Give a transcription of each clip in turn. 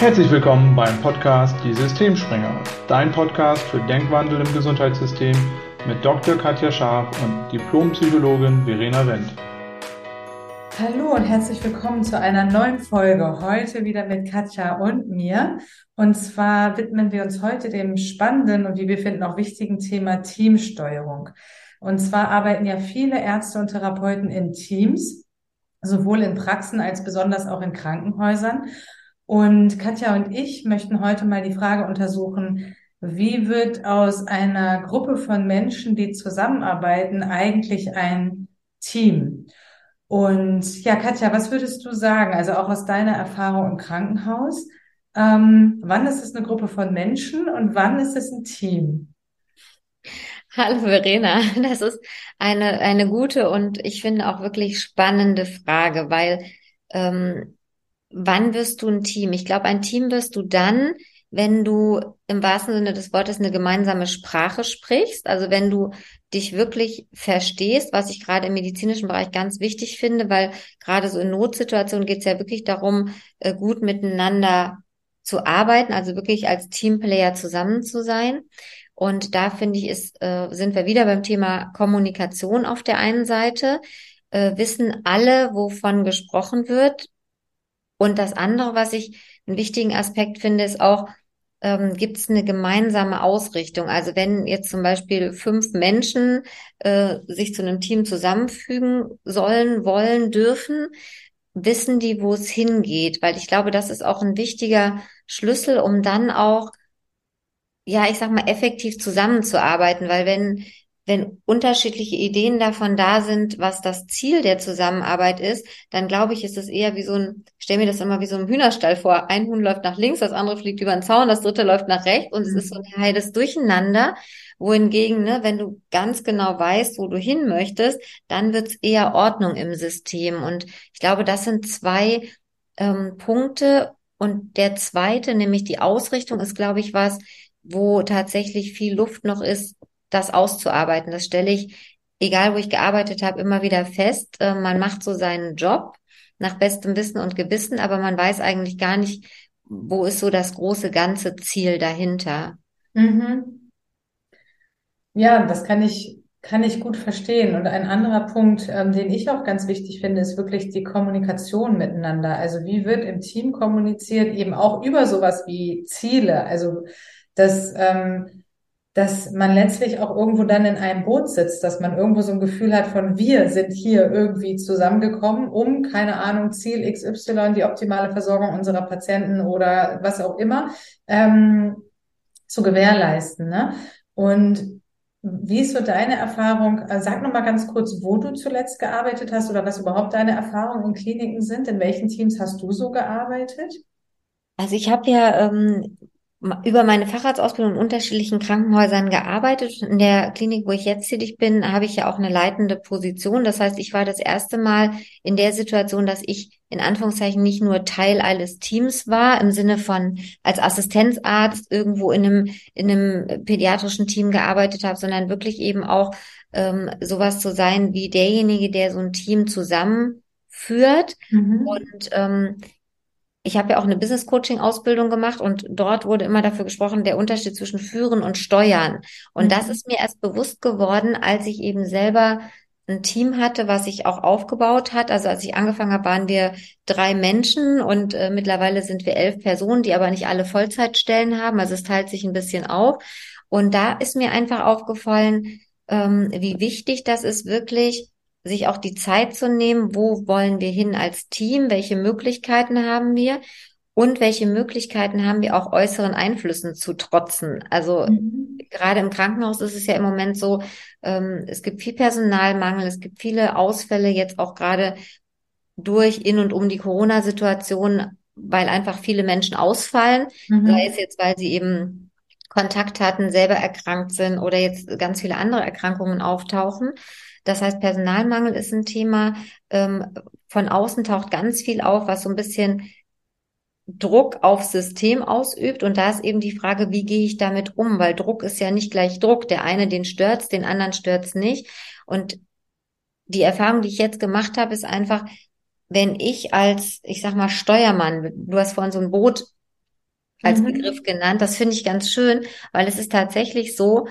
Herzlich willkommen beim Podcast Die Systemspringer, dein Podcast für Denkwandel im Gesundheitssystem mit Dr. Katja Scharf und Diplompsychologin Verena Wendt. Hallo und herzlich willkommen zu einer neuen Folge. Heute wieder mit Katja und mir. Und zwar widmen wir uns heute dem spannenden und wie wir finden auch wichtigen Thema Teamsteuerung. Und zwar arbeiten ja viele Ärzte und Therapeuten in Teams, sowohl in Praxen als besonders auch in Krankenhäusern. Und Katja und ich möchten heute mal die Frage untersuchen, wie wird aus einer Gruppe von Menschen, die zusammenarbeiten, eigentlich ein Team? Und ja, Katja, was würdest du sagen, also auch aus deiner Erfahrung im Krankenhaus, ähm, wann ist es eine Gruppe von Menschen und wann ist es ein Team? Hallo Verena, das ist eine, eine gute und ich finde auch wirklich spannende Frage, weil ähm, wann wirst du ein Team? Ich glaube, ein Team wirst du dann, wenn du im wahrsten Sinne des Wortes eine gemeinsame Sprache sprichst, also wenn du dich wirklich verstehst, was ich gerade im medizinischen Bereich ganz wichtig finde, weil gerade so in Notsituationen geht es ja wirklich darum, äh, gut miteinander zu arbeiten, also wirklich als Teamplayer zusammen zu sein. Und da finde ich, ist, äh, sind wir wieder beim Thema Kommunikation auf der einen Seite. Äh, wissen alle, wovon gesprochen wird, und das andere, was ich einen wichtigen Aspekt finde, ist auch, ähm, gibt es eine gemeinsame Ausrichtung. Also wenn jetzt zum Beispiel fünf Menschen äh, sich zu einem Team zusammenfügen sollen, wollen, dürfen, wissen die, wo es hingeht. Weil ich glaube, das ist auch ein wichtiger Schlüssel, um dann auch, ja, ich sag mal, effektiv zusammenzuarbeiten. Weil wenn wenn unterschiedliche Ideen davon da sind, was das Ziel der Zusammenarbeit ist, dann glaube ich, ist es eher wie so ein, stell mir das immer wie so ein Hühnerstall vor. Ein Huhn läuft nach links, das andere fliegt über den Zaun, das dritte läuft nach rechts und mhm. es ist so ein heiles Durcheinander. Wohingegen, ne, wenn du ganz genau weißt, wo du hin möchtest, dann wird's eher Ordnung im System. Und ich glaube, das sind zwei ähm, Punkte. Und der zweite, nämlich die Ausrichtung, ist, glaube ich, was, wo tatsächlich viel Luft noch ist, das auszuarbeiten. Das stelle ich, egal wo ich gearbeitet habe, immer wieder fest. Äh, man macht so seinen Job nach bestem Wissen und Gewissen, aber man weiß eigentlich gar nicht, wo ist so das große ganze Ziel dahinter. Mhm. Ja, das kann ich kann ich gut verstehen. Und ein anderer Punkt, ähm, den ich auch ganz wichtig finde, ist wirklich die Kommunikation miteinander. Also wie wird im Team kommuniziert, eben auch über sowas wie Ziele. Also dass ähm, dass man letztlich auch irgendwo dann in einem Boot sitzt, dass man irgendwo so ein Gefühl hat von wir sind hier irgendwie zusammengekommen, um, keine Ahnung, Ziel XY, die optimale Versorgung unserer Patienten oder was auch immer, ähm, zu gewährleisten. Ne? Und wie ist so deine Erfahrung? Äh, sag noch mal ganz kurz, wo du zuletzt gearbeitet hast oder was überhaupt deine Erfahrungen in Kliniken sind. In welchen Teams hast du so gearbeitet? Also ich habe ja ähm, über meine Facharztausbildung in unterschiedlichen Krankenhäusern gearbeitet. In der Klinik, wo ich jetzt tätig bin, habe ich ja auch eine leitende Position. Das heißt, ich war das erste Mal in der Situation, dass ich in Anführungszeichen nicht nur Teil eines Teams war, im Sinne von als Assistenzarzt irgendwo in einem, in einem pädiatrischen Team gearbeitet habe, sondern wirklich eben auch ähm, sowas zu sein wie derjenige, der so ein Team zusammenführt. Mhm. Und ähm, ich habe ja auch eine Business Coaching Ausbildung gemacht und dort wurde immer dafür gesprochen, der Unterschied zwischen Führen und Steuern. Und mhm. das ist mir erst bewusst geworden, als ich eben selber ein Team hatte, was sich auch aufgebaut hat. Also als ich angefangen habe, waren wir drei Menschen und äh, mittlerweile sind wir elf Personen, die aber nicht alle Vollzeitstellen haben. Also es teilt sich ein bisschen auf. Und da ist mir einfach aufgefallen, ähm, wie wichtig das ist, wirklich sich auch die Zeit zu nehmen, wo wollen wir hin als Team, welche Möglichkeiten haben wir und welche Möglichkeiten haben wir auch äußeren Einflüssen zu trotzen. Also mhm. gerade im Krankenhaus ist es ja im Moment so, ähm, es gibt viel Personalmangel, es gibt viele Ausfälle jetzt auch gerade durch in und um die Corona-Situation, weil einfach viele Menschen ausfallen, mhm. sei es jetzt, weil sie eben Kontakt hatten, selber erkrankt sind oder jetzt ganz viele andere Erkrankungen auftauchen. Das heißt, Personalmangel ist ein Thema. Ähm, von außen taucht ganz viel auf, was so ein bisschen Druck aufs System ausübt. Und da ist eben die Frage, wie gehe ich damit um? Weil Druck ist ja nicht gleich Druck. Der eine, den stört's, den anderen stört's nicht. Und die Erfahrung, die ich jetzt gemacht habe, ist einfach, wenn ich als, ich sag mal, Steuermann, du hast vorhin so ein Boot als mhm. Begriff genannt. Das finde ich ganz schön, weil es ist tatsächlich so,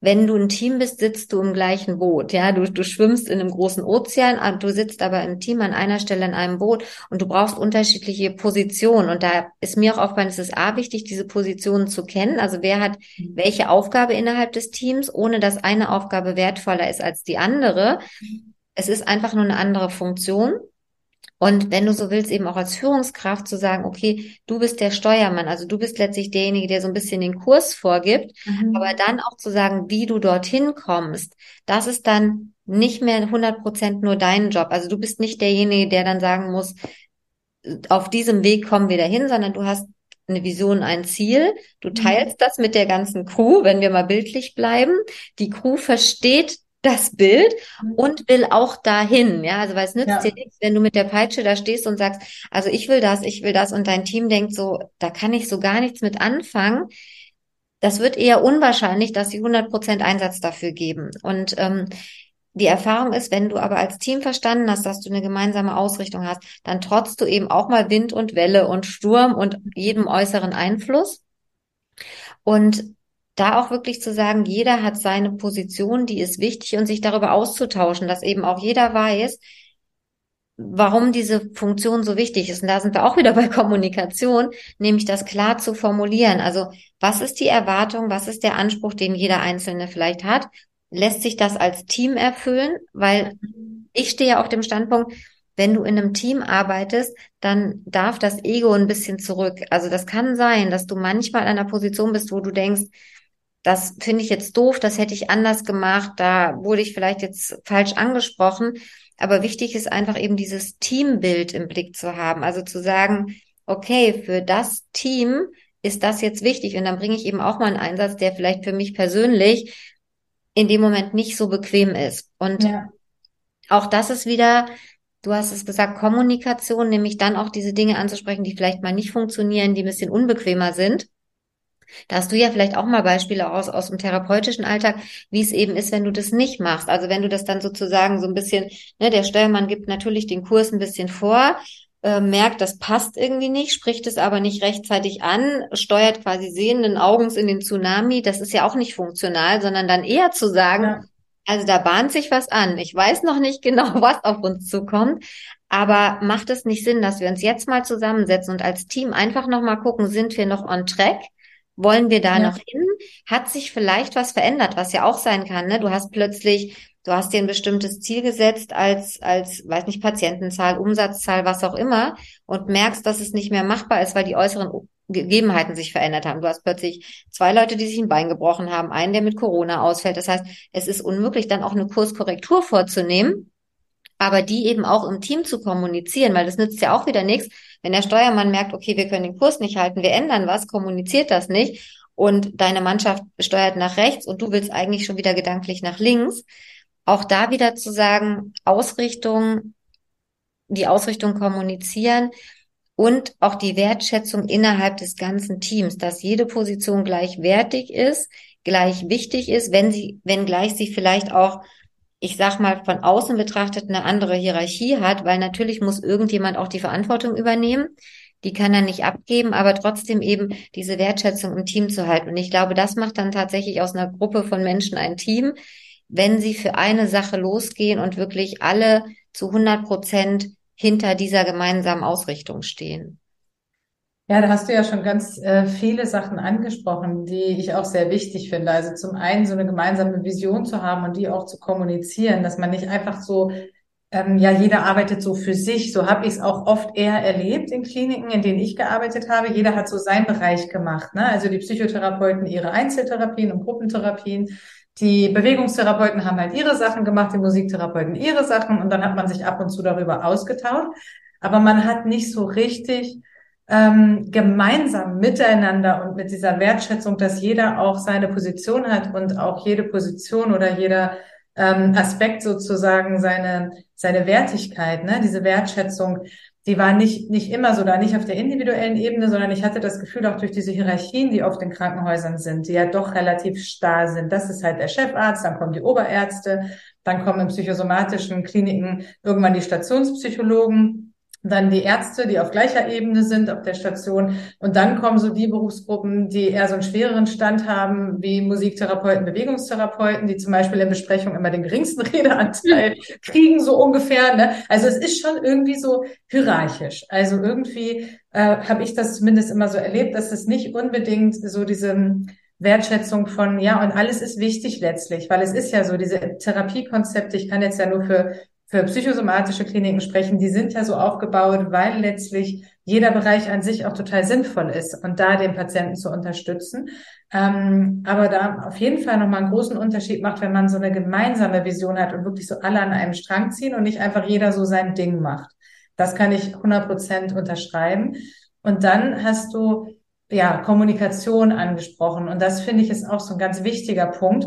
wenn du ein Team bist, sitzt du im gleichen Boot. Ja, du, du schwimmst in einem großen Ozean, du sitzt aber im Team an einer Stelle in einem Boot und du brauchst unterschiedliche Positionen. Und da ist mir auch aufgefallen, es ist A wichtig, diese Positionen zu kennen. Also wer hat mhm. welche Aufgabe innerhalb des Teams, ohne dass eine Aufgabe wertvoller ist als die andere. Es ist einfach nur eine andere Funktion. Und wenn du so willst, eben auch als Führungskraft zu sagen, okay, du bist der Steuermann, also du bist letztlich derjenige, der so ein bisschen den Kurs vorgibt, mhm. aber dann auch zu sagen, wie du dorthin kommst, das ist dann nicht mehr 100 Prozent nur dein Job. Also du bist nicht derjenige, der dann sagen muss, auf diesem Weg kommen wir dahin, sondern du hast eine Vision, ein Ziel. Du mhm. teilst das mit der ganzen Crew, wenn wir mal bildlich bleiben. Die Crew versteht das Bild mhm. und will auch dahin. Ja, also weil es nützt ja. dir nichts, wenn du mit der Peitsche da stehst und sagst, also ich will das, ich will das und dein Team denkt so, da kann ich so gar nichts mit anfangen. Das wird eher unwahrscheinlich, dass sie 100 Prozent Einsatz dafür geben. Und ähm, die Erfahrung ist, wenn du aber als Team verstanden hast, dass du eine gemeinsame Ausrichtung hast, dann trotzt du eben auch mal Wind und Welle und Sturm und jedem äußeren Einfluss. Und da auch wirklich zu sagen, jeder hat seine Position, die ist wichtig und sich darüber auszutauschen, dass eben auch jeder weiß, warum diese Funktion so wichtig ist. Und da sind wir auch wieder bei Kommunikation, nämlich das klar zu formulieren. Also was ist die Erwartung, was ist der Anspruch, den jeder Einzelne vielleicht hat? Lässt sich das als Team erfüllen? Weil ich stehe auf dem Standpunkt, wenn du in einem Team arbeitest, dann darf das Ego ein bisschen zurück. Also das kann sein, dass du manchmal in einer Position bist, wo du denkst, das finde ich jetzt doof, das hätte ich anders gemacht, da wurde ich vielleicht jetzt falsch angesprochen. Aber wichtig ist einfach eben dieses Teambild im Blick zu haben. Also zu sagen, okay, für das Team ist das jetzt wichtig. Und dann bringe ich eben auch mal einen Einsatz, der vielleicht für mich persönlich in dem Moment nicht so bequem ist. Und ja. auch das ist wieder, du hast es gesagt, Kommunikation, nämlich dann auch diese Dinge anzusprechen, die vielleicht mal nicht funktionieren, die ein bisschen unbequemer sind da hast du ja vielleicht auch mal Beispiele aus, aus dem therapeutischen Alltag, wie es eben ist, wenn du das nicht machst. Also wenn du das dann sozusagen so ein bisschen, ne, der Steuermann gibt natürlich den Kurs ein bisschen vor, äh, merkt, das passt irgendwie nicht, spricht es aber nicht rechtzeitig an, steuert quasi sehenden Augens in den Tsunami. Das ist ja auch nicht funktional, sondern dann eher zu sagen, ja. also da bahnt sich was an. Ich weiß noch nicht genau, was auf uns zukommt, aber macht es nicht Sinn, dass wir uns jetzt mal zusammensetzen und als Team einfach nochmal gucken, sind wir noch on track? Wollen wir da ja. noch hin? Hat sich vielleicht was verändert, was ja auch sein kann. Ne? Du hast plötzlich, du hast dir ein bestimmtes Ziel gesetzt als, als, weiß nicht, Patientenzahl, Umsatzzahl, was auch immer und merkst, dass es nicht mehr machbar ist, weil die äußeren Gegebenheiten sich verändert haben. Du hast plötzlich zwei Leute, die sich ein Bein gebrochen haben, einen, der mit Corona ausfällt. Das heißt, es ist unmöglich, dann auch eine Kurskorrektur vorzunehmen, aber die eben auch im Team zu kommunizieren, weil das nützt ja auch wieder nichts, wenn der Steuermann merkt, okay, wir können den Kurs nicht halten, wir ändern was, kommuniziert das nicht und deine Mannschaft steuert nach rechts und du willst eigentlich schon wieder gedanklich nach links, auch da wieder zu sagen, Ausrichtung, die Ausrichtung kommunizieren und auch die Wertschätzung innerhalb des ganzen Teams, dass jede Position gleichwertig ist, gleich wichtig ist, wenn sie, wenn gleich sie vielleicht auch ich sag mal, von außen betrachtet eine andere Hierarchie hat, weil natürlich muss irgendjemand auch die Verantwortung übernehmen. Die kann er nicht abgeben, aber trotzdem eben diese Wertschätzung im Team zu halten. Und ich glaube, das macht dann tatsächlich aus einer Gruppe von Menschen ein Team, wenn sie für eine Sache losgehen und wirklich alle zu 100 Prozent hinter dieser gemeinsamen Ausrichtung stehen. Ja, da hast du ja schon ganz äh, viele Sachen angesprochen, die ich auch sehr wichtig finde. Also zum einen so eine gemeinsame Vision zu haben und die auch zu kommunizieren, dass man nicht einfach so, ähm, ja, jeder arbeitet so für sich. So habe ich es auch oft eher erlebt in Kliniken, in denen ich gearbeitet habe. Jeder hat so seinen Bereich gemacht. Ne? Also die Psychotherapeuten ihre Einzeltherapien und Gruppentherapien. Die Bewegungstherapeuten haben halt ihre Sachen gemacht, die Musiktherapeuten ihre Sachen und dann hat man sich ab und zu darüber ausgetauscht. Aber man hat nicht so richtig ähm, gemeinsam miteinander und mit dieser Wertschätzung, dass jeder auch seine Position hat und auch jede Position oder jeder ähm, Aspekt sozusagen seine, seine Wertigkeit, ne? diese Wertschätzung, die war nicht, nicht immer so da, nicht auf der individuellen Ebene, sondern ich hatte das Gefühl auch durch diese Hierarchien, die auf den Krankenhäusern sind, die ja doch relativ starr sind. Das ist halt der Chefarzt, dann kommen die Oberärzte, dann kommen in psychosomatischen Kliniken irgendwann die Stationspsychologen dann die Ärzte, die auf gleicher Ebene sind auf der Station. Und dann kommen so die Berufsgruppen, die eher so einen schwereren Stand haben, wie Musiktherapeuten, Bewegungstherapeuten, die zum Beispiel in Besprechungen immer den geringsten Redeanteil kriegen, so ungefähr. Ne? Also es ist schon irgendwie so hierarchisch. Also irgendwie äh, habe ich das zumindest immer so erlebt, dass es nicht unbedingt so diese Wertschätzung von, ja, und alles ist wichtig letztlich, weil es ist ja so, diese Therapiekonzepte, ich kann jetzt ja nur für für psychosomatische Kliniken sprechen, die sind ja so aufgebaut, weil letztlich jeder Bereich an sich auch total sinnvoll ist und da den Patienten zu unterstützen. Ähm, aber da auf jeden Fall nochmal einen großen Unterschied macht, wenn man so eine gemeinsame Vision hat und wirklich so alle an einem Strang ziehen und nicht einfach jeder so sein Ding macht. Das kann ich 100 Prozent unterschreiben. Und dann hast du ja Kommunikation angesprochen und das finde ich ist auch so ein ganz wichtiger Punkt.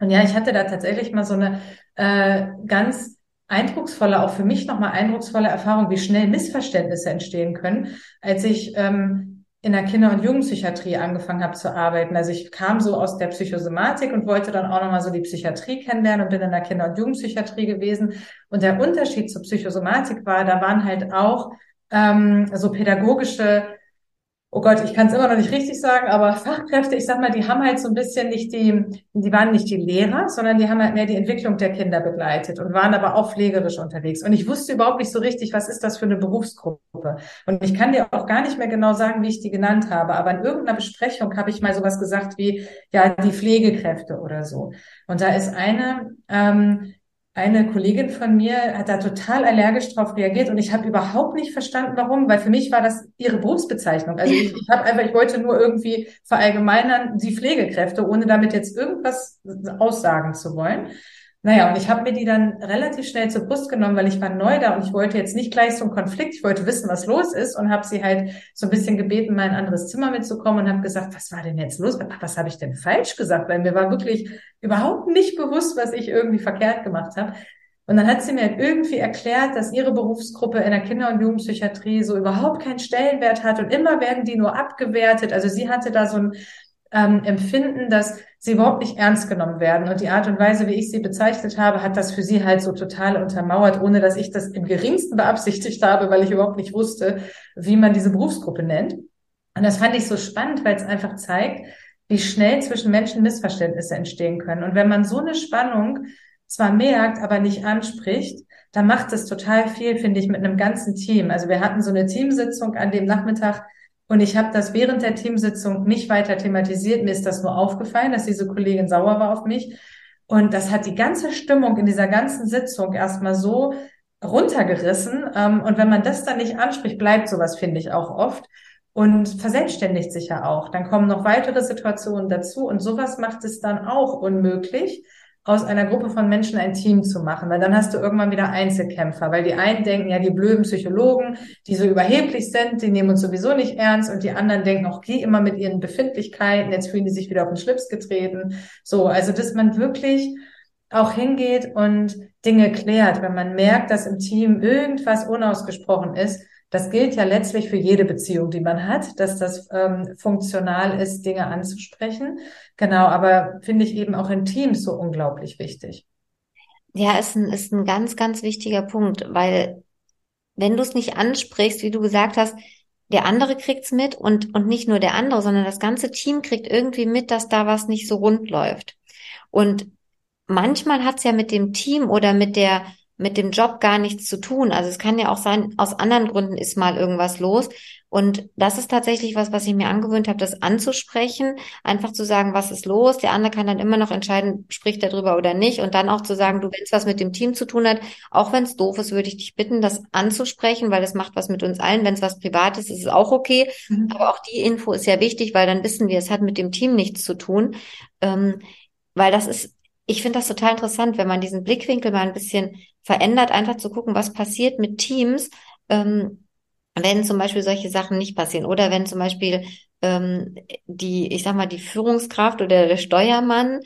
Und ja, ich hatte da tatsächlich mal so eine äh, ganz eindrucksvolle, auch für mich nochmal eindrucksvolle Erfahrung, wie schnell Missverständnisse entstehen können, als ich ähm, in der Kinder- und Jugendpsychiatrie angefangen habe zu arbeiten. Also ich kam so aus der Psychosomatik und wollte dann auch nochmal so die Psychiatrie kennenlernen und bin in der Kinder- und Jugendpsychiatrie gewesen. Und der Unterschied zur Psychosomatik war, da waren halt auch ähm, so pädagogische oh Gott, ich kann es immer noch nicht richtig sagen, aber Fachkräfte, ich sag mal, die haben halt so ein bisschen nicht die, die waren nicht die Lehrer, sondern die haben halt mehr die Entwicklung der Kinder begleitet und waren aber auch pflegerisch unterwegs. Und ich wusste überhaupt nicht so richtig, was ist das für eine Berufsgruppe. Und ich kann dir auch gar nicht mehr genau sagen, wie ich die genannt habe, aber in irgendeiner Besprechung habe ich mal sowas gesagt wie, ja, die Pflegekräfte oder so. Und da ist eine, ähm, eine Kollegin von mir hat da total allergisch drauf reagiert und ich habe überhaupt nicht verstanden, warum, weil für mich war das ihre Berufsbezeichnung. Also ich, ich habe einfach, ich wollte nur irgendwie verallgemeinern die Pflegekräfte, ohne damit jetzt irgendwas aussagen zu wollen. Naja, und ich habe mir die dann relativ schnell zur Brust genommen, weil ich war neu da und ich wollte jetzt nicht gleich so einen Konflikt, ich wollte wissen, was los ist und habe sie halt so ein bisschen gebeten, mal in ein anderes Zimmer mitzukommen und habe gesagt, was war denn jetzt los? Was habe ich denn falsch gesagt? Weil mir war wirklich überhaupt nicht bewusst, was ich irgendwie verkehrt gemacht habe. Und dann hat sie mir halt irgendwie erklärt, dass ihre Berufsgruppe in der Kinder- und Jugendpsychiatrie so überhaupt keinen Stellenwert hat und immer werden die nur abgewertet. Also sie hatte da so ein ähm, Empfinden, dass sie überhaupt nicht ernst genommen werden. Und die Art und Weise, wie ich sie bezeichnet habe, hat das für sie halt so total untermauert, ohne dass ich das im geringsten beabsichtigt habe, weil ich überhaupt nicht wusste, wie man diese Berufsgruppe nennt. Und das fand ich so spannend, weil es einfach zeigt, wie schnell zwischen Menschen Missverständnisse entstehen können. Und wenn man so eine Spannung zwar merkt, aber nicht anspricht, dann macht es total viel, finde ich, mit einem ganzen Team. Also wir hatten so eine Teamsitzung an dem Nachmittag, und ich habe das während der Teamsitzung nicht weiter thematisiert. Mir ist das nur aufgefallen, dass diese Kollegin sauer war auf mich. Und das hat die ganze Stimmung in dieser ganzen Sitzung erstmal so runtergerissen. Ähm, und wenn man das dann nicht anspricht, bleibt sowas, finde ich, auch oft. Und verselbstständigt sich ja auch. Dann kommen noch weitere Situationen dazu. Und sowas macht es dann auch unmöglich, aus einer Gruppe von Menschen ein Team zu machen, weil dann hast du irgendwann wieder Einzelkämpfer, weil die einen denken, ja, die blöden Psychologen, die so überheblich sind, die nehmen uns sowieso nicht ernst und die anderen denken, auch die immer mit ihren Befindlichkeiten, jetzt fühlen die sich wieder auf den Schlips getreten. So, also dass man wirklich auch hingeht und Dinge klärt, wenn man merkt, dass im Team irgendwas unausgesprochen ist, das gilt ja letztlich für jede Beziehung, die man hat, dass das ähm, funktional ist, Dinge anzusprechen. Genau, aber finde ich eben auch in Teams so unglaublich wichtig. Ja, ist ein, ist ein ganz, ganz wichtiger Punkt, weil wenn du es nicht ansprichst, wie du gesagt hast, der andere kriegt's mit und, und nicht nur der andere, sondern das ganze Team kriegt irgendwie mit, dass da was nicht so rund läuft. Und manchmal hat's ja mit dem Team oder mit der mit dem Job gar nichts zu tun. Also es kann ja auch sein, aus anderen Gründen ist mal irgendwas los. Und das ist tatsächlich was, was ich mir angewöhnt habe, das anzusprechen, einfach zu sagen, was ist los. Der andere kann dann immer noch entscheiden, spricht er drüber oder nicht. Und dann auch zu sagen, du, wenn es was mit dem Team zu tun hat, auch wenn es doof ist, würde ich dich bitten, das anzusprechen, weil es macht was mit uns allen. Wenn es was Privates ist, ist es auch okay. Mhm. Aber auch die Info ist ja wichtig, weil dann wissen wir, es hat mit dem Team nichts zu tun. Ähm, weil das ist ich finde das total interessant, wenn man diesen Blickwinkel mal ein bisschen verändert, einfach zu gucken, was passiert mit Teams, ähm, wenn zum Beispiel solche Sachen nicht passieren oder wenn zum Beispiel ähm, die, ich sag mal, die Führungskraft oder der Steuermann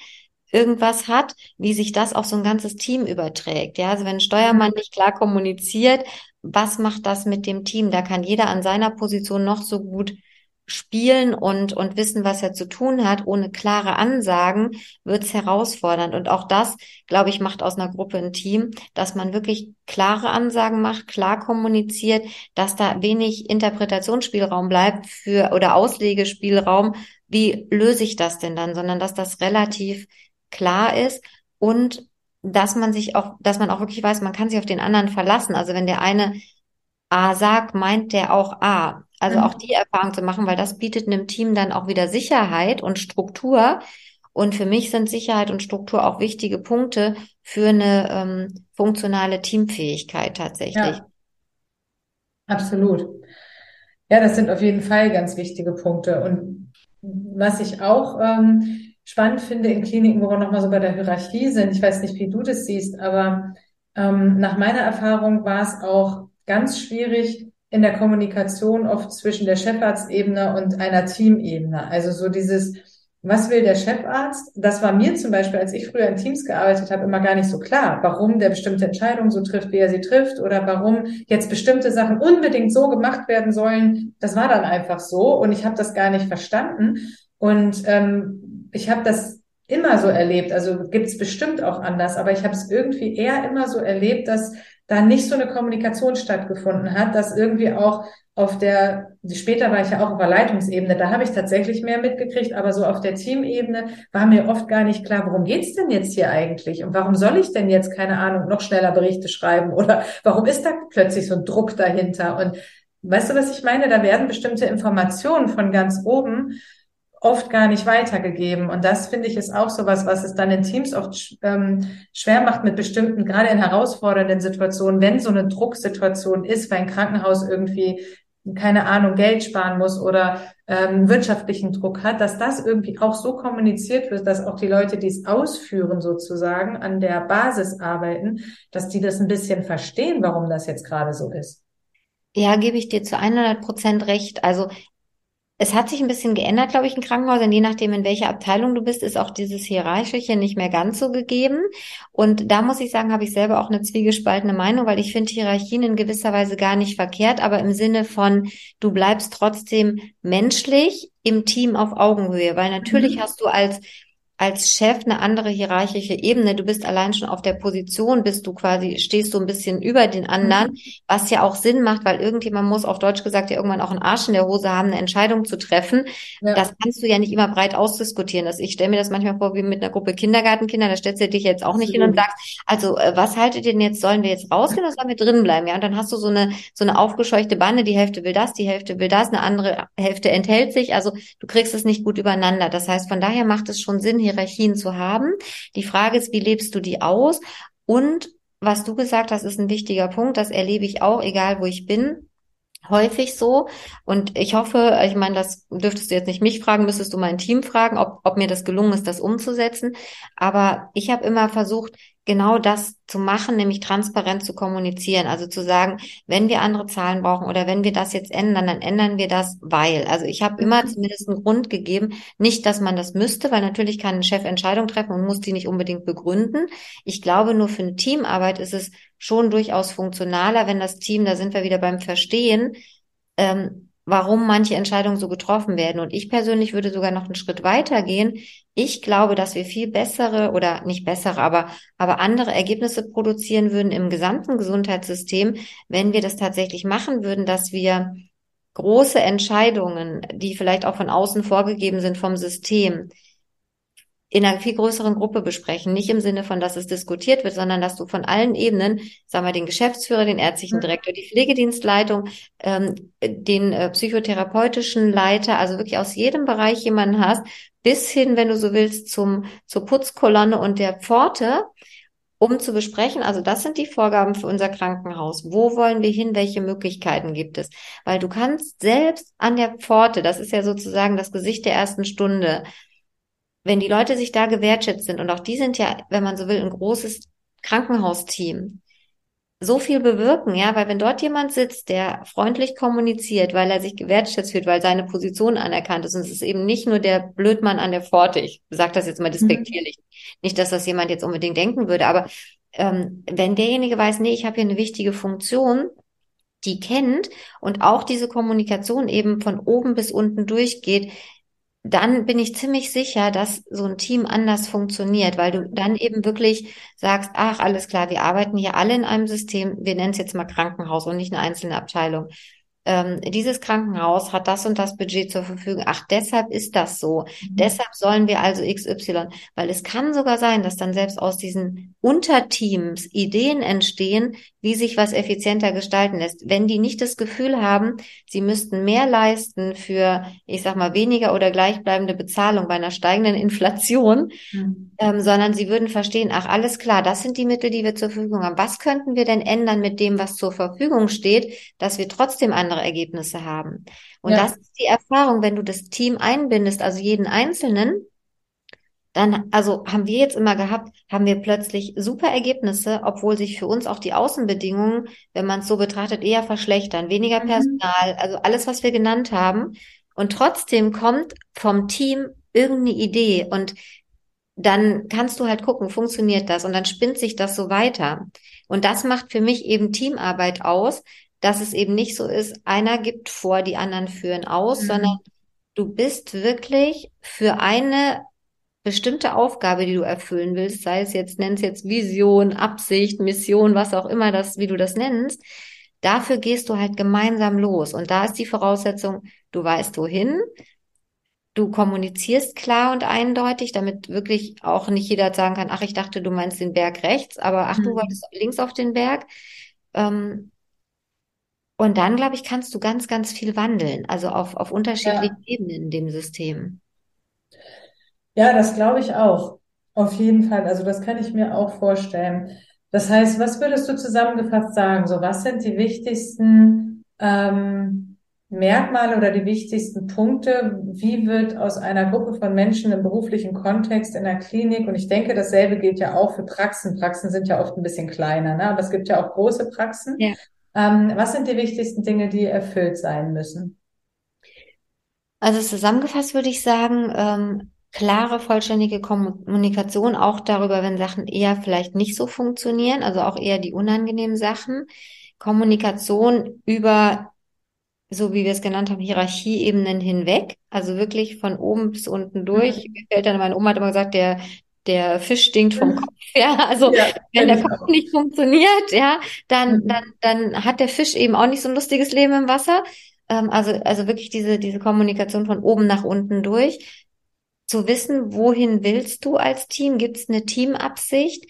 irgendwas hat, wie sich das auf so ein ganzes Team überträgt. Ja, also wenn ein Steuermann mhm. nicht klar kommuniziert, was macht das mit dem Team? Da kann jeder an seiner Position noch so gut spielen und, und wissen, was er zu tun hat, ohne klare Ansagen, wird es herausfordernd. Und auch das, glaube ich, macht aus einer Gruppe ein Team, dass man wirklich klare Ansagen macht, klar kommuniziert, dass da wenig Interpretationsspielraum bleibt für oder Auslegespielraum. Wie löse ich das denn dann? Sondern dass das relativ klar ist und dass man sich auch, dass man auch wirklich weiß, man kann sich auf den anderen verlassen. Also wenn der eine A sagt, meint der auch A. Also mhm. auch die Erfahrung zu machen, weil das bietet einem Team dann auch wieder Sicherheit und Struktur. Und für mich sind Sicherheit und Struktur auch wichtige Punkte für eine ähm, funktionale Teamfähigkeit tatsächlich. Ja. Absolut. Ja, das sind auf jeden Fall ganz wichtige Punkte. Und was ich auch ähm, spannend finde in Kliniken, wo wir nochmal so bei der Hierarchie sind, ich weiß nicht, wie du das siehst, aber ähm, nach meiner Erfahrung war es auch ganz schwierig in der Kommunikation oft zwischen der Chefarztebene und einer Teamebene. Also so dieses, was will der Chefarzt? Das war mir zum Beispiel, als ich früher in Teams gearbeitet habe, immer gar nicht so klar, warum der bestimmte Entscheidungen so trifft, wie er sie trifft oder warum jetzt bestimmte Sachen unbedingt so gemacht werden sollen. Das war dann einfach so und ich habe das gar nicht verstanden. Und ähm, ich habe das immer so erlebt. Also gibt es bestimmt auch anders, aber ich habe es irgendwie eher immer so erlebt, dass da nicht so eine Kommunikation stattgefunden hat, dass irgendwie auch auf der, später war ich ja auch der Leitungsebene, da habe ich tatsächlich mehr mitgekriegt, aber so auf der Teamebene war mir oft gar nicht klar, worum geht's denn jetzt hier eigentlich und warum soll ich denn jetzt, keine Ahnung, noch schneller Berichte schreiben oder warum ist da plötzlich so ein Druck dahinter und weißt du, was ich meine? Da werden bestimmte Informationen von ganz oben oft gar nicht weitergegeben. Und das finde ich ist auch sowas, was es dann in Teams oft ähm, schwer macht mit bestimmten, gerade in herausfordernden Situationen, wenn so eine Drucksituation ist, weil ein Krankenhaus irgendwie keine Ahnung, Geld sparen muss oder ähm, wirtschaftlichen Druck hat, dass das irgendwie auch so kommuniziert wird, dass auch die Leute, die es ausführen sozusagen, an der Basis arbeiten, dass die das ein bisschen verstehen, warum das jetzt gerade so ist. Ja, gebe ich dir zu 100 Prozent recht. Also es hat sich ein bisschen geändert, glaube ich, in Krankenhäusern. Je nachdem, in welcher Abteilung du bist, ist auch dieses Hierarchische nicht mehr ganz so gegeben. Und da muss ich sagen, habe ich selber auch eine zwiegespaltene Meinung, weil ich finde Hierarchien in gewisser Weise gar nicht verkehrt, aber im Sinne von, du bleibst trotzdem menschlich im Team auf Augenhöhe, weil natürlich mhm. hast du als als Chef eine andere hierarchische Ebene. Du bist allein schon auf der Position, bist du quasi, stehst du ein bisschen über den anderen, mhm. was ja auch Sinn macht, weil irgendjemand muss auf Deutsch gesagt ja irgendwann auch einen Arsch in der Hose haben, eine Entscheidung zu treffen. Ja. Das kannst du ja nicht immer breit ausdiskutieren. Das, ich stelle mir das manchmal vor wie mit einer Gruppe Kindergartenkinder, da stellst du dich jetzt auch nicht hin und sagst, also äh, was haltet ihr denn jetzt, sollen wir jetzt rausgehen oder sollen wir drin bleiben? Ja, und dann hast du so eine, so eine aufgescheuchte Bande, die Hälfte will das, die Hälfte will das, eine andere Hälfte enthält sich. Also du kriegst es nicht gut übereinander. Das heißt, von daher macht es schon Sinn, Hierarchien zu haben. Die Frage ist, wie lebst du die aus? Und was du gesagt hast, ist ein wichtiger Punkt. Das erlebe ich auch, egal wo ich bin häufig so. Und ich hoffe, ich meine, das dürftest du jetzt nicht mich fragen, müsstest du mein Team fragen, ob, ob mir das gelungen ist, das umzusetzen. Aber ich habe immer versucht, genau das zu machen, nämlich transparent zu kommunizieren. Also zu sagen, wenn wir andere Zahlen brauchen oder wenn wir das jetzt ändern, dann ändern wir das, weil. Also ich habe immer mhm. zumindest einen Grund gegeben, nicht, dass man das müsste, weil natürlich kann ein Chef Entscheidung treffen und muss die nicht unbedingt begründen. Ich glaube, nur für eine Teamarbeit ist es schon durchaus funktionaler, wenn das Team, da sind wir wieder beim Verstehen, ähm, warum manche Entscheidungen so getroffen werden. Und ich persönlich würde sogar noch einen Schritt weiter gehen. Ich glaube, dass wir viel bessere oder nicht bessere, aber, aber andere Ergebnisse produzieren würden im gesamten Gesundheitssystem, wenn wir das tatsächlich machen würden, dass wir große Entscheidungen, die vielleicht auch von außen vorgegeben sind vom System, in einer viel größeren Gruppe besprechen. Nicht im Sinne von, dass es diskutiert wird, sondern dass du von allen Ebenen, sagen wir den Geschäftsführer, den ärztlichen mhm. Direktor, die Pflegedienstleitung, ähm, den äh, psychotherapeutischen Leiter, also wirklich aus jedem Bereich jemanden hast, bis hin, wenn du so willst, zum, zur Putzkolonne und der Pforte, um zu besprechen, also das sind die Vorgaben für unser Krankenhaus. Wo wollen wir hin? Welche Möglichkeiten gibt es? Weil du kannst selbst an der Pforte, das ist ja sozusagen das Gesicht der ersten Stunde, wenn die Leute sich da gewertschätzt sind, und auch die sind ja, wenn man so will, ein großes Krankenhausteam, so viel bewirken, ja, weil wenn dort jemand sitzt, der freundlich kommuniziert, weil er sich gewertschätzt fühlt, weil seine Position anerkannt ist, und es ist eben nicht nur der Blödmann an der Pforte, ich sage das jetzt mal despektierlich, mhm. nicht, dass das jemand jetzt unbedingt denken würde, aber ähm, wenn derjenige weiß, nee, ich habe hier eine wichtige Funktion, die kennt und auch diese Kommunikation eben von oben bis unten durchgeht, dann bin ich ziemlich sicher, dass so ein Team anders funktioniert, weil du dann eben wirklich sagst, ach, alles klar, wir arbeiten hier alle in einem System, wir nennen es jetzt mal Krankenhaus und nicht eine einzelne Abteilung ähm, dieses Krankenhaus hat das und das Budget zur Verfügung. Ach, deshalb ist das so. Mhm. Deshalb sollen wir also XY, weil es kann sogar sein, dass dann selbst aus diesen Unterteams Ideen entstehen, wie sich was effizienter gestalten lässt. Wenn die nicht das Gefühl haben, sie müssten mehr leisten für, ich sag mal, weniger oder gleichbleibende Bezahlung bei einer steigenden Inflation, mhm. ähm, sondern sie würden verstehen, ach, alles klar, das sind die Mittel, die wir zur Verfügung haben. Was könnten wir denn ändern mit dem, was zur Verfügung steht, dass wir trotzdem an andere Ergebnisse haben. Und ja. das ist die Erfahrung, wenn du das Team einbindest, also jeden Einzelnen, dann, also haben wir jetzt immer gehabt, haben wir plötzlich super Ergebnisse, obwohl sich für uns auch die Außenbedingungen, wenn man es so betrachtet, eher verschlechtern. Weniger mhm. Personal, also alles, was wir genannt haben. Und trotzdem kommt vom Team irgendeine Idee und dann kannst du halt gucken, funktioniert das? Und dann spinnt sich das so weiter. Und das macht für mich eben Teamarbeit aus, dass es eben nicht so ist, einer gibt vor, die anderen führen aus, mhm. sondern du bist wirklich für eine bestimmte Aufgabe, die du erfüllen willst, sei es jetzt, nenn's jetzt Vision, Absicht, Mission, was auch immer das, wie du das nennst, dafür gehst du halt gemeinsam los. Und da ist die Voraussetzung, du weißt wohin, du kommunizierst klar und eindeutig, damit wirklich auch nicht jeder sagen kann, ach, ich dachte, du meinst den Berg rechts, aber ach, du mhm. wolltest links auf den Berg. Ähm, und dann, glaube ich, kannst du ganz, ganz viel wandeln, also auf, auf unterschiedlichen ja. Ebenen in dem System. Ja, das glaube ich auch. Auf jeden Fall. Also das kann ich mir auch vorstellen. Das heißt, was würdest du zusammengefasst sagen? So, was sind die wichtigsten ähm, Merkmale oder die wichtigsten Punkte? Wie wird aus einer Gruppe von Menschen im beruflichen Kontext in der Klinik, und ich denke, dasselbe gilt ja auch für Praxen. Praxen sind ja oft ein bisschen kleiner, ne? aber es gibt ja auch große Praxen. Ja. Ähm, was sind die wichtigsten Dinge, die erfüllt sein müssen? Also zusammengefasst würde ich sagen, ähm, klare, vollständige Kommunikation, auch darüber, wenn Sachen eher vielleicht nicht so funktionieren, also auch eher die unangenehmen Sachen. Kommunikation über, so wie wir es genannt haben, Hierarchieebenen hinweg, also wirklich von oben bis unten durch. Mhm. Mir fällt dann, meine Oma hat immer gesagt, der, der Fisch stinkt vom Kopf, ja. Also ja, wenn der Kopf auch. nicht funktioniert, ja, dann, mhm. dann, dann hat der Fisch eben auch nicht so ein lustiges Leben im Wasser. Ähm, also, also wirklich diese, diese Kommunikation von oben nach unten durch. Zu wissen, wohin willst du als Team? Gibt es eine Teamabsicht?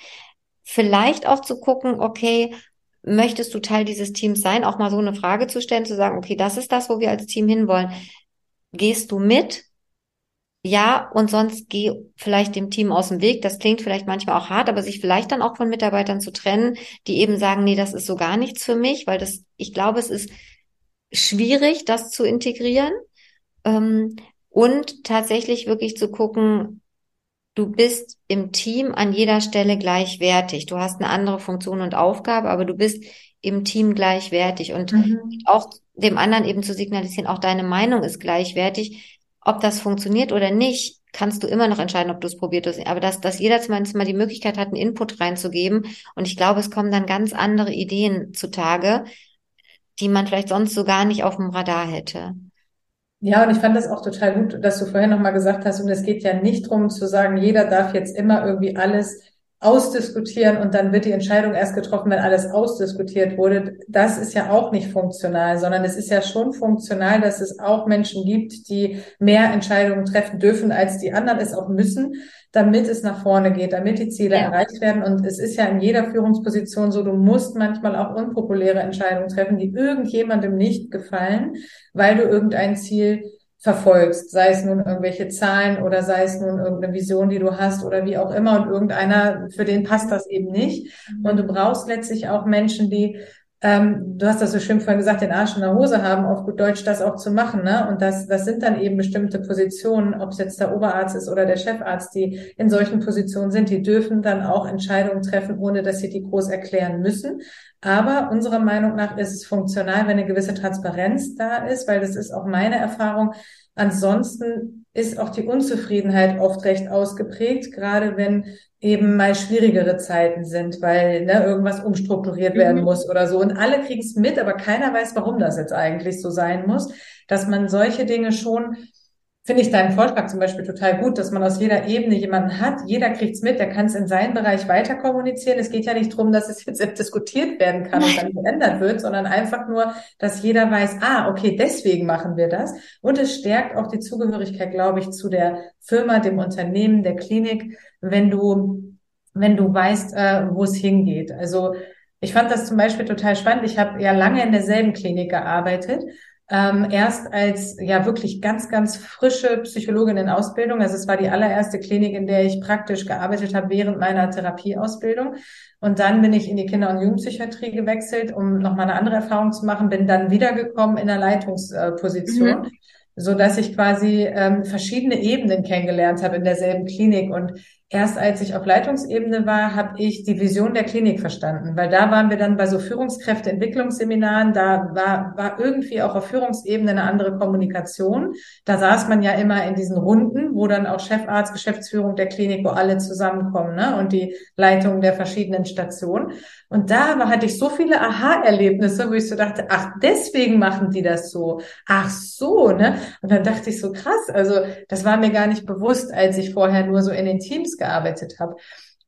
Vielleicht auch zu gucken, okay, möchtest du Teil dieses Teams sein? Auch mal so eine Frage zu stellen, zu sagen, okay, das ist das, wo wir als Team hinwollen. Gehst du mit? ja, und sonst geh vielleicht dem Team aus dem Weg. Das klingt vielleicht manchmal auch hart, aber sich vielleicht dann auch von Mitarbeitern zu trennen, die eben sagen, nee, das ist so gar nichts für mich, weil das, ich glaube, es ist schwierig, das zu integrieren. Ähm, und tatsächlich wirklich zu gucken, du bist im Team an jeder Stelle gleichwertig. Du hast eine andere Funktion und Aufgabe, aber du bist im Team gleichwertig und mhm. auch dem anderen eben zu signalisieren, auch deine Meinung ist gleichwertig ob das funktioniert oder nicht, kannst du immer noch entscheiden, ob du es probiert hast. Aber dass, dass jeder zumindest mal die Möglichkeit hat, einen Input reinzugeben. Und ich glaube, es kommen dann ganz andere Ideen zutage, die man vielleicht sonst so gar nicht auf dem Radar hätte. Ja, und ich fand das auch total gut, dass du vorher nochmal gesagt hast, und es geht ja nicht darum zu sagen, jeder darf jetzt immer irgendwie alles ausdiskutieren und dann wird die Entscheidung erst getroffen, wenn alles ausdiskutiert wurde. Das ist ja auch nicht funktional, sondern es ist ja schon funktional, dass es auch Menschen gibt, die mehr Entscheidungen treffen dürfen, als die anderen es auch müssen, damit es nach vorne geht, damit die Ziele ja. erreicht werden. Und es ist ja in jeder Führungsposition so, du musst manchmal auch unpopuläre Entscheidungen treffen, die irgendjemandem nicht gefallen, weil du irgendein Ziel verfolgst, sei es nun irgendwelche Zahlen oder sei es nun irgendeine Vision, die du hast oder wie auch immer und irgendeiner, für den passt das eben nicht. Mhm. Und du brauchst letztlich auch Menschen, die, ähm, du hast das so schön vorhin gesagt, den Arsch in der Hose haben, auf gut Deutsch das auch zu machen. Ne? Und das, das sind dann eben bestimmte Positionen, ob es jetzt der Oberarzt ist oder der Chefarzt, die in solchen Positionen sind, die dürfen dann auch Entscheidungen treffen, ohne dass sie die groß erklären müssen. Aber unserer Meinung nach ist es funktional, wenn eine gewisse Transparenz da ist, weil das ist auch meine Erfahrung. Ansonsten ist auch die Unzufriedenheit oft recht ausgeprägt, gerade wenn eben mal schwierigere Zeiten sind, weil ne, irgendwas umstrukturiert werden mhm. muss oder so. Und alle kriegen es mit, aber keiner weiß, warum das jetzt eigentlich so sein muss, dass man solche Dinge schon finde ich deinen Vorschlag zum Beispiel total gut, dass man aus jeder Ebene jemanden hat. Jeder kriegt's mit, der kann es in seinem Bereich weiter kommunizieren. Es geht ja nicht darum, dass es jetzt diskutiert werden kann und dann geändert wird, sondern einfach nur, dass jeder weiß, ah, okay, deswegen machen wir das. Und es stärkt auch die Zugehörigkeit, glaube ich, zu der Firma, dem Unternehmen, der Klinik, wenn du, wenn du weißt, äh, wo es hingeht. Also ich fand das zum Beispiel total spannend. Ich habe ja lange in derselben Klinik gearbeitet ähm, erst als ja wirklich ganz, ganz frische Psychologin in Ausbildung. Also es war die allererste Klinik, in der ich praktisch gearbeitet habe während meiner Therapieausbildung. Und dann bin ich in die Kinder- und Jugendpsychiatrie gewechselt, um nochmal eine andere Erfahrung zu machen, bin dann wiedergekommen in der Leitungsposition. Mhm. so dass ich quasi ähm, verschiedene Ebenen kennengelernt habe in derselben Klinik und Erst als ich auf Leitungsebene war, habe ich die Vision der Klinik verstanden, weil da waren wir dann bei so Führungskräfteentwicklungsseminaren, da war, war irgendwie auch auf Führungsebene eine andere Kommunikation. Da saß man ja immer in diesen Runden, wo dann auch Chefarzt, Geschäftsführung der Klinik, wo alle zusammenkommen ne? und die Leitung der verschiedenen Stationen. Und da hatte ich so viele Aha-Erlebnisse, wo ich so dachte, ach, deswegen machen die das so. Ach so, ne? Und dann dachte ich so, krass, also das war mir gar nicht bewusst, als ich vorher nur so in den Teams gearbeitet habe.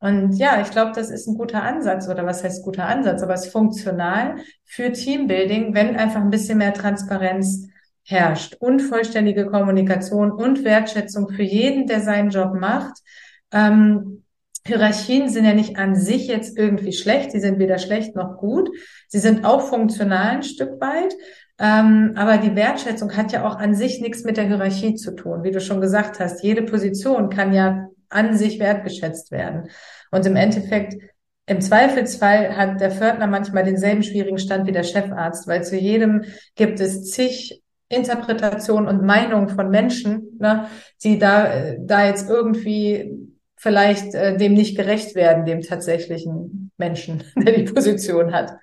Und ja, ich glaube, das ist ein guter Ansatz oder was heißt guter Ansatz, aber es ist funktional für Teambuilding, wenn einfach ein bisschen mehr Transparenz herrscht und vollständige Kommunikation und Wertschätzung für jeden, der seinen Job macht. Ähm, Hierarchien sind ja nicht an sich jetzt irgendwie schlecht, sie sind weder schlecht noch gut. Sie sind auch funktional ein Stück weit. Ähm, aber die Wertschätzung hat ja auch an sich nichts mit der Hierarchie zu tun. Wie du schon gesagt hast, jede Position kann ja an sich wertgeschätzt werden. Und im Endeffekt, im Zweifelsfall hat der Fördner manchmal denselben schwierigen Stand wie der Chefarzt, weil zu jedem gibt es zig Interpretationen und Meinungen von Menschen, ne, die da, da jetzt irgendwie vielleicht äh, dem nicht gerecht werden, dem tatsächlichen Menschen, der die Position hat.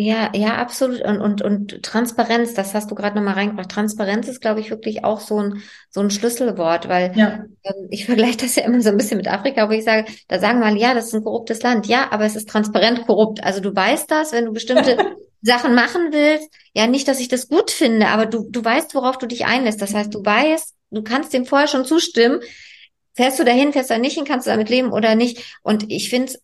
Ja, ja, absolut. Und, und, und Transparenz, das hast du gerade nochmal reingebracht. Transparenz ist, glaube ich, wirklich auch so ein, so ein Schlüsselwort, weil ja. ähm, ich vergleiche das ja immer so ein bisschen mit Afrika, wo ich sage, da sagen wir, ja, das ist ein korruptes Land. Ja, aber es ist transparent korrupt. Also du weißt das, wenn du bestimmte Sachen machen willst. Ja, nicht, dass ich das gut finde, aber du, du weißt, worauf du dich einlässt. Das heißt, du weißt, du kannst dem vorher schon zustimmen. Fährst du dahin, fährst du da nicht hin, kannst du damit leben oder nicht? Und ich finde es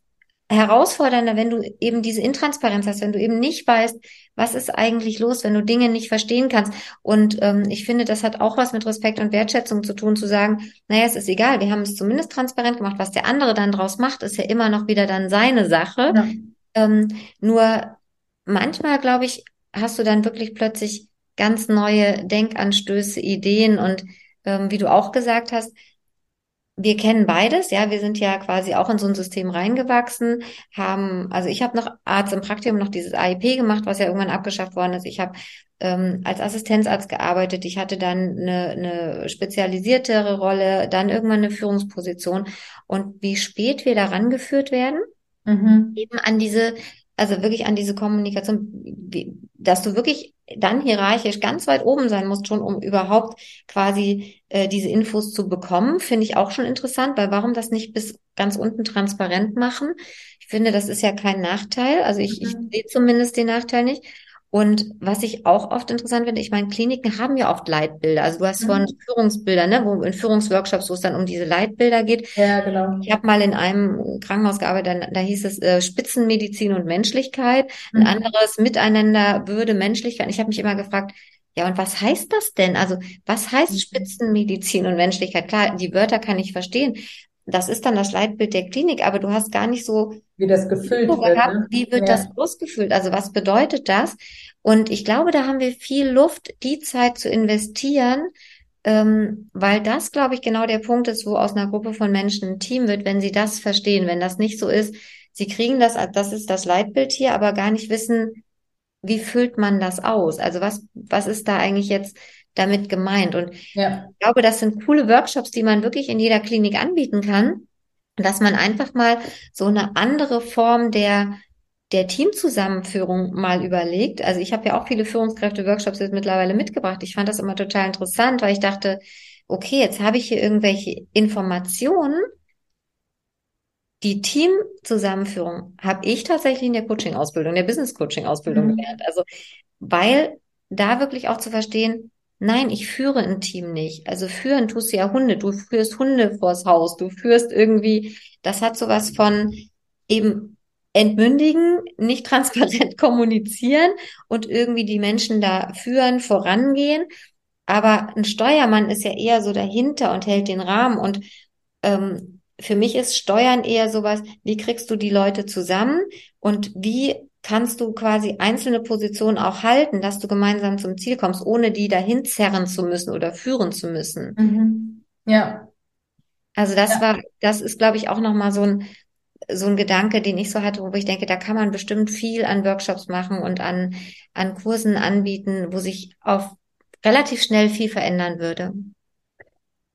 herausfordernder, wenn du eben diese Intransparenz hast, wenn du eben nicht weißt, was ist eigentlich los, wenn du Dinge nicht verstehen kannst. Und ähm, ich finde, das hat auch was mit Respekt und Wertschätzung zu tun, zu sagen, naja, es ist egal, wir haben es zumindest transparent gemacht. Was der andere dann draus macht, ist ja immer noch wieder dann seine Sache. Ja. Ähm, nur manchmal, glaube ich, hast du dann wirklich plötzlich ganz neue Denkanstöße, Ideen und ähm, wie du auch gesagt hast, wir kennen beides, ja, wir sind ja quasi auch in so ein System reingewachsen, haben, also ich habe noch Arzt im Praktikum noch dieses AIP gemacht, was ja irgendwann abgeschafft worden ist. Ich habe ähm, als Assistenzarzt gearbeitet, ich hatte dann eine, eine spezialisiertere Rolle, dann irgendwann eine Führungsposition. Und wie spät wir daran geführt werden, mhm. eben an diese also wirklich an diese Kommunikation, dass du wirklich dann hierarchisch ganz weit oben sein musst, schon um überhaupt quasi äh, diese Infos zu bekommen, finde ich auch schon interessant, weil warum das nicht bis ganz unten transparent machen? Ich finde, das ist ja kein Nachteil. Also ich, mhm. ich sehe zumindest den Nachteil nicht. Und was ich auch oft interessant finde, ich meine, Kliniken haben ja oft Leitbilder. Also du hast mhm. von Führungsbilder, ne, wo in Führungsworkshops, wo es dann um diese Leitbilder geht. Ja, genau. Ich habe mal in einem Krankenhaus gearbeitet, da, da hieß es äh, Spitzenmedizin und Menschlichkeit. Mhm. Ein anderes Miteinander, Würde, Menschlichkeit. Ich habe mich immer gefragt, ja, und was heißt das denn? Also, was heißt mhm. Spitzenmedizin und Menschlichkeit? Klar, die Wörter kann ich verstehen. Das ist dann das Leitbild der Klinik, aber du hast gar nicht so wie das gefüllt wird. Gehabt, ne? Wie wird ja. das ausgefüllt? Also was bedeutet das? Und ich glaube, da haben wir viel Luft, die Zeit zu investieren, ähm, weil das, glaube ich, genau der Punkt ist, wo aus einer Gruppe von Menschen ein Team wird, wenn sie das verstehen. Wenn das nicht so ist, sie kriegen das, das ist das Leitbild hier, aber gar nicht wissen, wie füllt man das aus? Also was, was ist da eigentlich jetzt damit gemeint? Und ja. ich glaube, das sind coole Workshops, die man wirklich in jeder Klinik anbieten kann, dass man einfach mal so eine andere Form der der Teamzusammenführung mal überlegt. Also ich habe ja auch viele Führungskräfte-Workshops jetzt mittlerweile mitgebracht. Ich fand das immer total interessant, weil ich dachte, okay, jetzt habe ich hier irgendwelche Informationen, die Teamzusammenführung habe ich tatsächlich in der Coaching-Ausbildung, in der Business-Coaching-Ausbildung mhm. gelernt. Also, weil da wirklich auch zu verstehen, nein, ich führe ein Team nicht. Also führen tust du ja Hunde. Du führst Hunde vors Haus. Du führst irgendwie, das hat sowas von eben entmündigen, nicht transparent kommunizieren und irgendwie die Menschen da führen, vorangehen. Aber ein Steuermann ist ja eher so dahinter und hält den Rahmen und ähm, für mich ist Steuern eher sowas, wie kriegst du die Leute zusammen und wie kannst du quasi einzelne Positionen auch halten, dass du gemeinsam zum Ziel kommst, ohne die dahin zerren zu müssen oder führen zu müssen. Mhm. Ja. Also das ja. war, das ist, glaube ich, auch nochmal so ein, so ein Gedanke, den ich so hatte, wo ich denke, da kann man bestimmt viel an Workshops machen und an, an Kursen anbieten, wo sich auf relativ schnell viel verändern würde.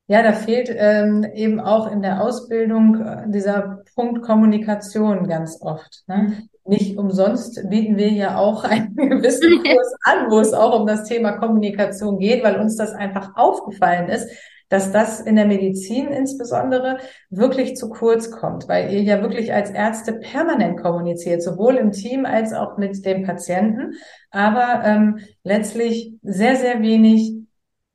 Ja, da fehlt ähm, eben auch in der Ausbildung äh, dieser Punkt Kommunikation ganz oft. Ne? Mhm. Nicht umsonst bieten wir ja auch einen gewissen Kurs an, wo es auch um das Thema Kommunikation geht, weil uns das einfach aufgefallen ist, dass das in der Medizin insbesondere wirklich zu kurz kommt, weil ihr ja wirklich als Ärzte permanent kommuniziert, sowohl im Team als auch mit dem Patienten, aber ähm, letztlich sehr, sehr wenig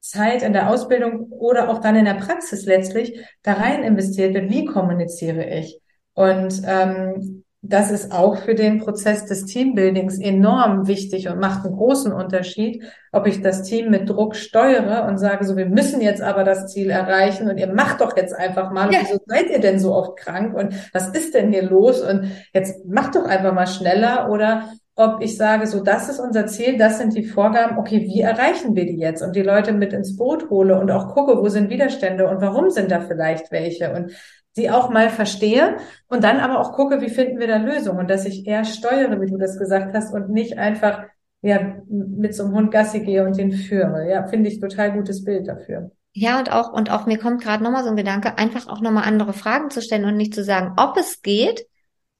Zeit in der Ausbildung oder auch dann in der Praxis letztlich da rein investiert wird, wie kommuniziere ich. Und ähm, das ist auch für den Prozess des Teambuildings enorm wichtig und macht einen großen Unterschied, ob ich das Team mit Druck steuere und sage so, wir müssen jetzt aber das Ziel erreichen und ihr macht doch jetzt einfach mal. Ja. Wieso seid ihr denn so oft krank und was ist denn hier los? Und jetzt macht doch einfach mal schneller oder ob ich sage, so, das ist unser Ziel, das sind die Vorgaben, okay, wie erreichen wir die jetzt? Und die Leute mit ins Boot hole und auch gucke, wo sind Widerstände und warum sind da vielleicht welche und sie auch mal verstehe und dann aber auch gucke, wie finden wir da Lösungen und dass ich eher steuere, wie du das gesagt hast und nicht einfach, ja, mit so einem Hund Gassi gehe und den führe. Ja, finde ich total gutes Bild dafür. Ja, und auch, und auch mir kommt gerade nochmal so ein Gedanke, einfach auch nochmal andere Fragen zu stellen und nicht zu sagen, ob es geht,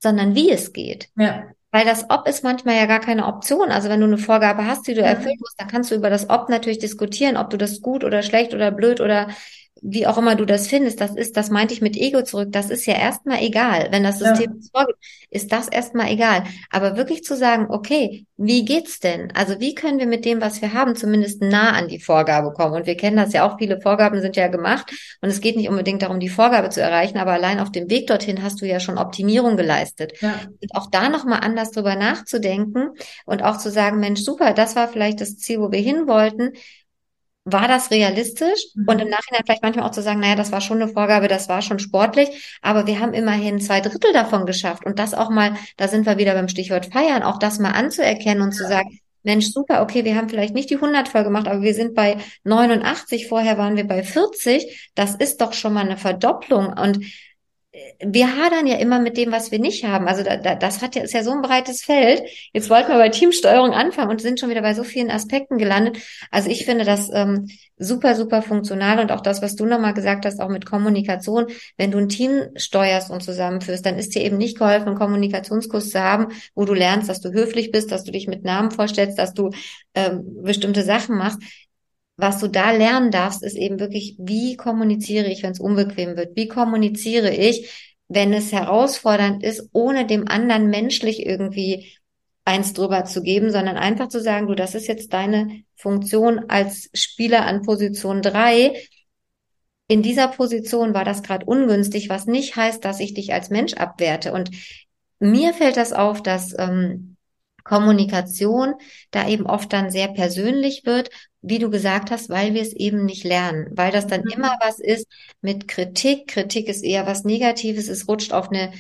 sondern wie es geht. Ja. Weil das Ob ist manchmal ja gar keine Option. Also wenn du eine Vorgabe hast, die du erfüllen musst, dann kannst du über das Ob natürlich diskutieren, ob du das gut oder schlecht oder blöd oder wie auch immer du das findest, das ist, das meinte ich mit Ego zurück, das ist ja erstmal egal. Wenn das System ja. vorgibt, ist das erstmal egal. Aber wirklich zu sagen, okay, wie geht's denn? Also wie können wir mit dem, was wir haben, zumindest nah an die Vorgabe kommen? Und wir kennen das ja auch, viele Vorgaben sind ja gemacht und es geht nicht unbedingt darum, die Vorgabe zu erreichen, aber allein auf dem Weg dorthin hast du ja schon Optimierung geleistet. Ja. Und auch da nochmal anders drüber nachzudenken und auch zu sagen, Mensch, super, das war vielleicht das Ziel, wo wir hin wollten war das realistisch? Mhm. Und im Nachhinein vielleicht manchmal auch zu sagen, naja, das war schon eine Vorgabe, das war schon sportlich, aber wir haben immerhin zwei Drittel davon geschafft. Und das auch mal, da sind wir wieder beim Stichwort feiern, auch das mal anzuerkennen und ja. zu sagen, Mensch, super, okay, wir haben vielleicht nicht die 100 voll gemacht, aber wir sind bei 89, vorher waren wir bei 40. Das ist doch schon mal eine Verdopplung. Und wir hadern ja immer mit dem, was wir nicht haben. Also da, da, das hat ja, ist ja so ein breites Feld. Jetzt wollten wir bei Teamsteuerung anfangen und sind schon wieder bei so vielen Aspekten gelandet. Also ich finde das ähm, super, super funktional und auch das, was du nochmal gesagt hast, auch mit Kommunikation. Wenn du ein Team steuerst und zusammenführst, dann ist dir eben nicht geholfen, einen Kommunikationskurs zu haben, wo du lernst, dass du höflich bist, dass du dich mit Namen vorstellst, dass du ähm, bestimmte Sachen machst was du da lernen darfst, ist eben wirklich, wie kommuniziere ich, wenn es unbequem wird? Wie kommuniziere ich, wenn es herausfordernd ist, ohne dem anderen menschlich irgendwie eins drüber zu geben, sondern einfach zu sagen, du, das ist jetzt deine Funktion als Spieler an Position drei. In dieser Position war das gerade ungünstig, was nicht heißt, dass ich dich als Mensch abwerte. Und mir fällt das auf, dass ähm, Kommunikation da eben oft dann sehr persönlich wird wie du gesagt hast, weil wir es eben nicht lernen, weil das dann mhm. immer was ist mit Kritik. Kritik ist eher was Negatives, es rutscht auf eine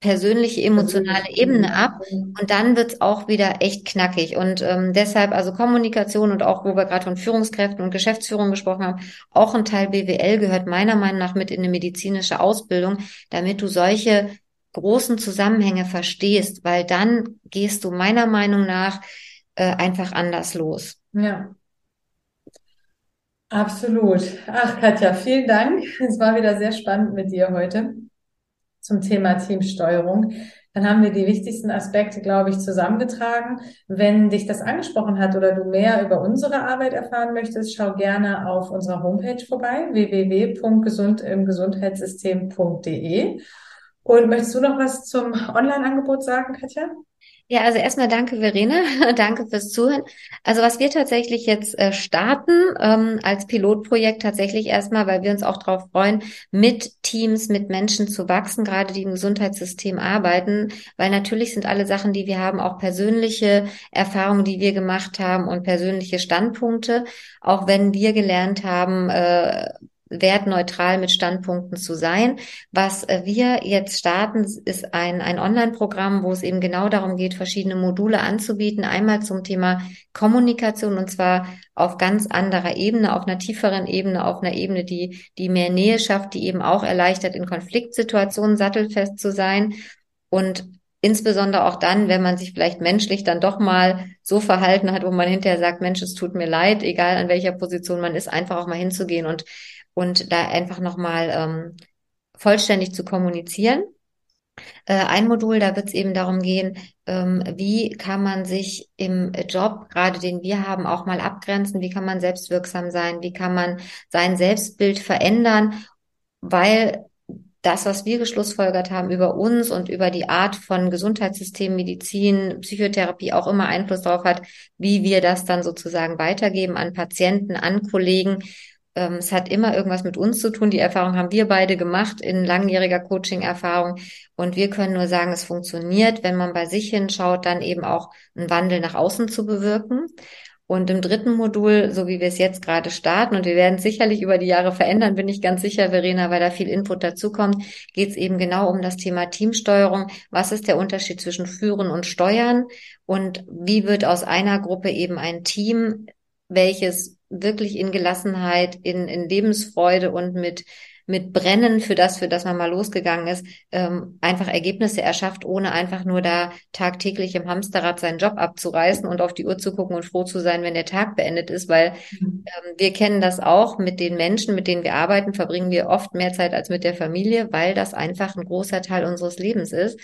persönliche, emotionale Ebene ab und dann wird's auch wieder echt knackig. Und ähm, deshalb, also Kommunikation und auch, wo wir gerade von Führungskräften und Geschäftsführung gesprochen haben, auch ein Teil BWL gehört meiner Meinung nach mit in eine medizinische Ausbildung, damit du solche großen Zusammenhänge verstehst, weil dann gehst du meiner Meinung nach äh, einfach anders los. Ja. Absolut. Ach, Katja, vielen Dank. Es war wieder sehr spannend mit dir heute zum Thema Teamsteuerung. dann haben wir die wichtigsten Aspekte, glaube ich, zusammengetragen. Wenn dich das angesprochen hat oder du mehr über unsere Arbeit erfahren möchtest, schau gerne auf unserer Homepage vorbei, www.gesundimgesundheitssystem.de. Und möchtest du noch was zum Online-Angebot sagen, Katja? Ja, also erstmal danke, Verena. danke fürs Zuhören. Also was wir tatsächlich jetzt äh, starten ähm, als Pilotprojekt tatsächlich erstmal, weil wir uns auch darauf freuen, mit Teams, mit Menschen zu wachsen, gerade die im Gesundheitssystem arbeiten, weil natürlich sind alle Sachen, die wir haben, auch persönliche Erfahrungen, die wir gemacht haben und persönliche Standpunkte. Auch wenn wir gelernt haben, äh, wertneutral mit Standpunkten zu sein. Was äh, wir jetzt starten, ist ein, ein Online-Programm, wo es eben genau darum geht, verschiedene Module anzubieten. Einmal zum Thema Kommunikation und zwar auf ganz anderer Ebene, auf einer tieferen Ebene, auf einer Ebene, die, die mehr Nähe schafft, die eben auch erleichtert, in Konfliktsituationen sattelfest zu sein. Und Insbesondere auch dann, wenn man sich vielleicht menschlich dann doch mal so verhalten hat, wo man hinterher sagt, Mensch, es tut mir leid, egal an welcher Position man ist, einfach auch mal hinzugehen und und da einfach nochmal ähm, vollständig zu kommunizieren. Äh, ein Modul, da wird es eben darum gehen, ähm, wie kann man sich im Job, gerade den wir haben, auch mal abgrenzen, wie kann man selbstwirksam sein, wie kann man sein Selbstbild verändern, weil das, was wir geschlussfolgert haben über uns und über die Art von Gesundheitssystem, Medizin, Psychotherapie auch immer Einfluss darauf hat, wie wir das dann sozusagen weitergeben an Patienten, an Kollegen es hat immer irgendwas mit uns zu tun. Die Erfahrung haben wir beide gemacht in langjähriger Coaching-Erfahrung. Und wir können nur sagen, es funktioniert, wenn man bei sich hinschaut, dann eben auch einen Wandel nach außen zu bewirken. Und im dritten Modul, so wie wir es jetzt gerade starten, und wir werden es sicherlich über die Jahre verändern, bin ich ganz sicher, Verena, weil da viel Input dazukommt, geht es eben genau um das Thema Teamsteuerung. Was ist der Unterschied zwischen Führen und Steuern? Und wie wird aus einer Gruppe eben ein Team, welches wirklich in Gelassenheit, in, in Lebensfreude und mit mit Brennen für das, für das man mal losgegangen ist, ähm, einfach Ergebnisse erschafft, ohne einfach nur da tagtäglich im Hamsterrad seinen Job abzureißen und auf die Uhr zu gucken und froh zu sein, wenn der Tag beendet ist, weil mhm. ähm, wir kennen das auch mit den Menschen, mit denen wir arbeiten, verbringen wir oft mehr Zeit als mit der Familie, weil das einfach ein großer Teil unseres Lebens ist.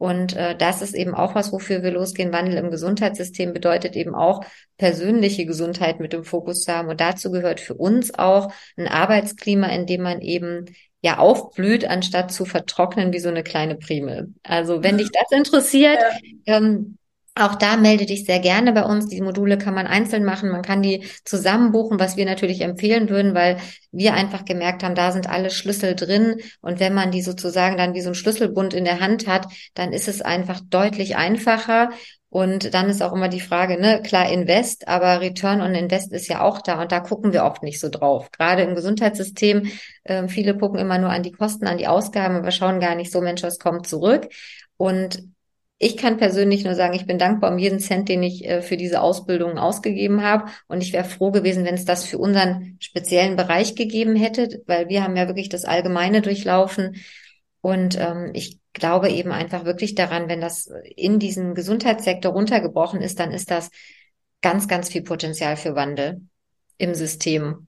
Und äh, das ist eben auch was, wofür wir losgehen. Wandel im Gesundheitssystem bedeutet eben auch persönliche Gesundheit mit dem Fokus zu haben. Und dazu gehört für uns auch ein Arbeitsklima, in dem man eben ja aufblüht, anstatt zu vertrocknen wie so eine kleine Primel. Also wenn dich das interessiert, ja. ähm, auch da melde dich sehr gerne bei uns. Die Module kann man einzeln machen. Man kann die zusammen buchen, was wir natürlich empfehlen würden, weil wir einfach gemerkt haben, da sind alle Schlüssel drin. Und wenn man die sozusagen dann wie so ein Schlüsselbund in der Hand hat, dann ist es einfach deutlich einfacher. Und dann ist auch immer die Frage, ne, klar Invest, aber Return on Invest ist ja auch da und da gucken wir oft nicht so drauf. Gerade im Gesundheitssystem, äh, viele gucken immer nur an die Kosten, an die Ausgaben, aber schauen gar nicht so, Mensch, was kommt zurück. Und ich kann persönlich nur sagen, ich bin dankbar um jeden Cent, den ich äh, für diese Ausbildung ausgegeben habe. Und ich wäre froh gewesen, wenn es das für unseren speziellen Bereich gegeben hätte, weil wir haben ja wirklich das Allgemeine durchlaufen. Und ähm, ich glaube eben einfach wirklich daran, wenn das in diesen Gesundheitssektor runtergebrochen ist, dann ist das ganz, ganz viel Potenzial für Wandel im System.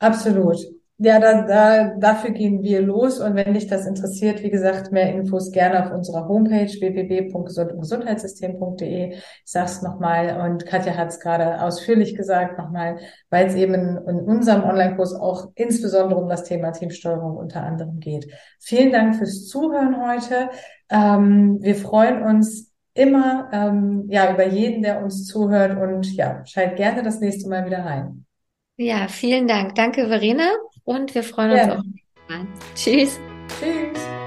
Absolut. Ja, da, da, dafür gehen wir los. Und wenn dich das interessiert, wie gesagt, mehr Infos gerne auf unserer Homepage www.gesundheitssystem.de. Ich sag's nochmal und Katja hat es gerade ausführlich gesagt nochmal, weil es eben in, in unserem Online-Kurs auch insbesondere um das Thema Teamsteuerung unter anderem geht. Vielen Dank fürs Zuhören heute. Ähm, wir freuen uns immer ähm, ja über jeden, der uns zuhört und ja, schalt gerne das nächste Mal wieder rein. Ja, vielen Dank. Danke, Verena. Und wir freuen uns ja. auf. Tschüss. Tschüss.